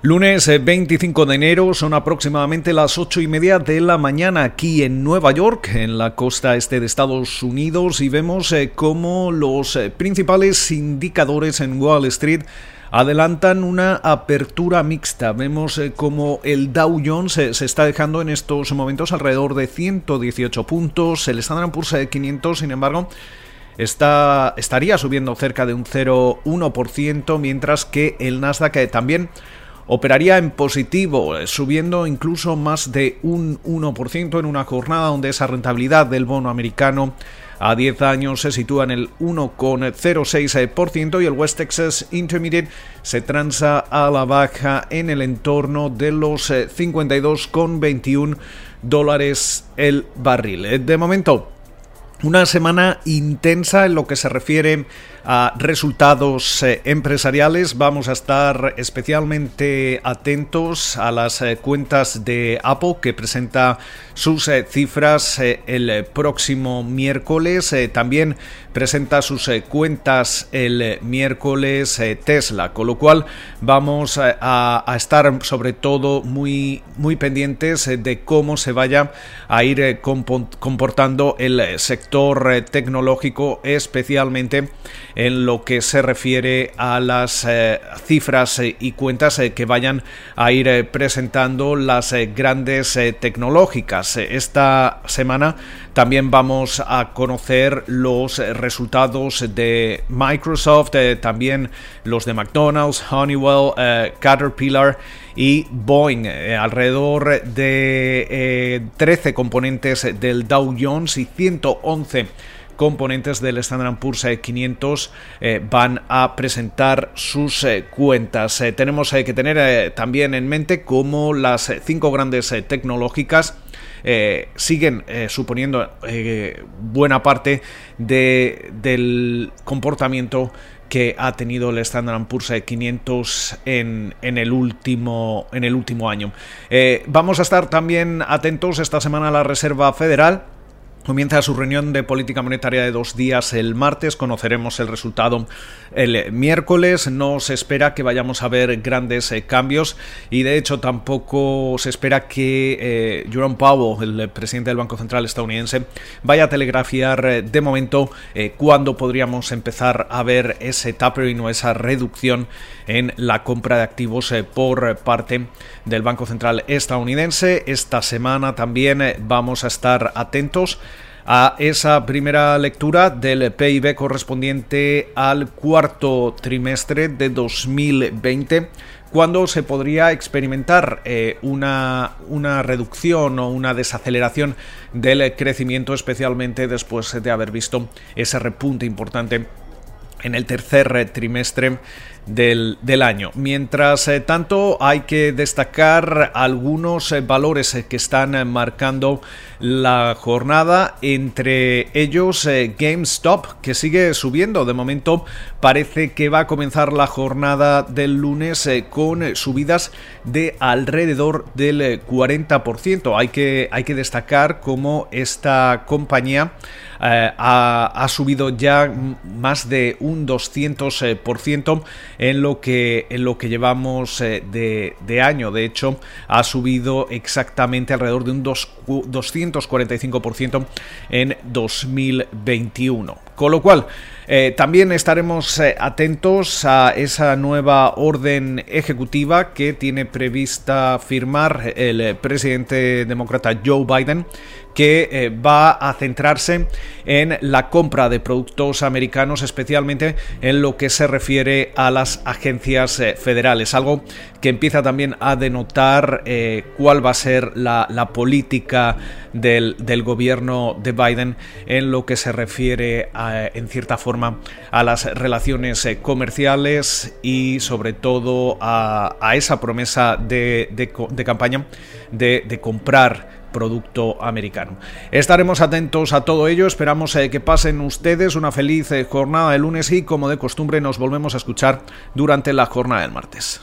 Lunes 25 eh, de enero son aproximadamente las 8 y media de la mañana aquí en Nueva York, en la costa este de Estados Unidos, y vemos eh, cómo los eh, principales indicadores en Wall Street adelantan una apertura mixta. Vemos cómo el Dow Jones se está dejando en estos momentos alrededor de 118 puntos, el Standard Poor's 500, sin embargo, Está, estaría subiendo cerca de un 0,1%, mientras que el Nasdaq también operaría en positivo, eh, subiendo incluso más de un 1% en una jornada donde esa rentabilidad del bono americano a 10 años se sitúa en el 1,06% y el West Texas Intermediate se transa a la baja en el entorno de los 52,21 eh, dólares el barril. Eh, de momento, una semana intensa en lo que se refiere a resultados eh, empresariales. Vamos a estar especialmente atentos a las eh, cuentas de Apple que presenta sus eh, cifras el próximo miércoles. también presenta sus cuentas el miércoles Tesla, con lo cual vamos a, estar sobre todo muy, muy pendientes de cómo se vaya a ir comportando el sector tecnológico, especialmente en lo que se refiere a las eh, cifras eh, y cuentas eh, que vayan a ir presentando las grandes tecnológicas. Esta semana también vamos a conocer los resultados de Microsoft, también los de McDonald's, Honeywell, Caterpillar y Boeing. alrededor de 13 componentes del Dow Jones y 111 componentes del Standard Poor's 500 eh, van a presentar sus eh, cuentas. Eh, tenemos que tener también en mente cómo las cinco grandes tecnológicas siguen suponiendo buena parte del comportamiento que ha tenido el Standard Poor's 500 en, en, el último, en el último año. vamos a estar también atentos esta semana a la Reserva Federal Comienza su reunión de política monetaria de dos días el martes, conoceremos el resultado el miércoles, no se espera que vayamos a ver grandes eh, cambios y de hecho tampoco se espera que eh, Jerome Powell, el presidente del Banco Central estadounidense, vaya a telegrafiar eh, de momento cuándo podríamos empezar a ver ese tapering o esa reducción en la compra de activos por parte del Banco Central estadounidense. Esta semana también vamos a estar atentos a esa primera lectura del PIB correspondiente al cuarto trimestre de 2020 cuando se podría experimentar eh, una, una, reducción o una desaceleración del crecimiento, especialmente después de haber visto ese repunte importante en el tercer trimestre del, año. Mientras eh, tanto, hay que destacar algunos eh, valores eh, que están marcando la jornada, entre ellos GameStop, que sigue subiendo. De momento, parece que va a comenzar la jornada del lunes con subidas de alrededor del 40%. Hay que, hay que destacar cómo esta compañía ha, ha, subido ya más de un 200% en lo que, en lo que llevamos eh, de, año. De hecho, ha subido exactamente alrededor de un 245% en 2021. Con lo cual, eh, también estaremos eh, atentos a esa nueva orden ejecutiva que tiene prevista firmar el presidente demócrata Joe Biden que eh, va a centrarse en la compra de productos americanos, especialmente en lo que se refiere a las agencias eh, federales, algo que empieza también a denotar eh, cuál va a ser la, política del, gobierno de Biden en lo que se refiere en cierta forma a las relaciones eh, comerciales y sobre todo a, esa promesa de, campaña de, comprar producto americano. Estaremos atentos a todo ello, esperamos eh, que pasen ustedes una feliz eh, jornada de lunes y como de costumbre nos volvemos a escuchar durante la jornada del martes.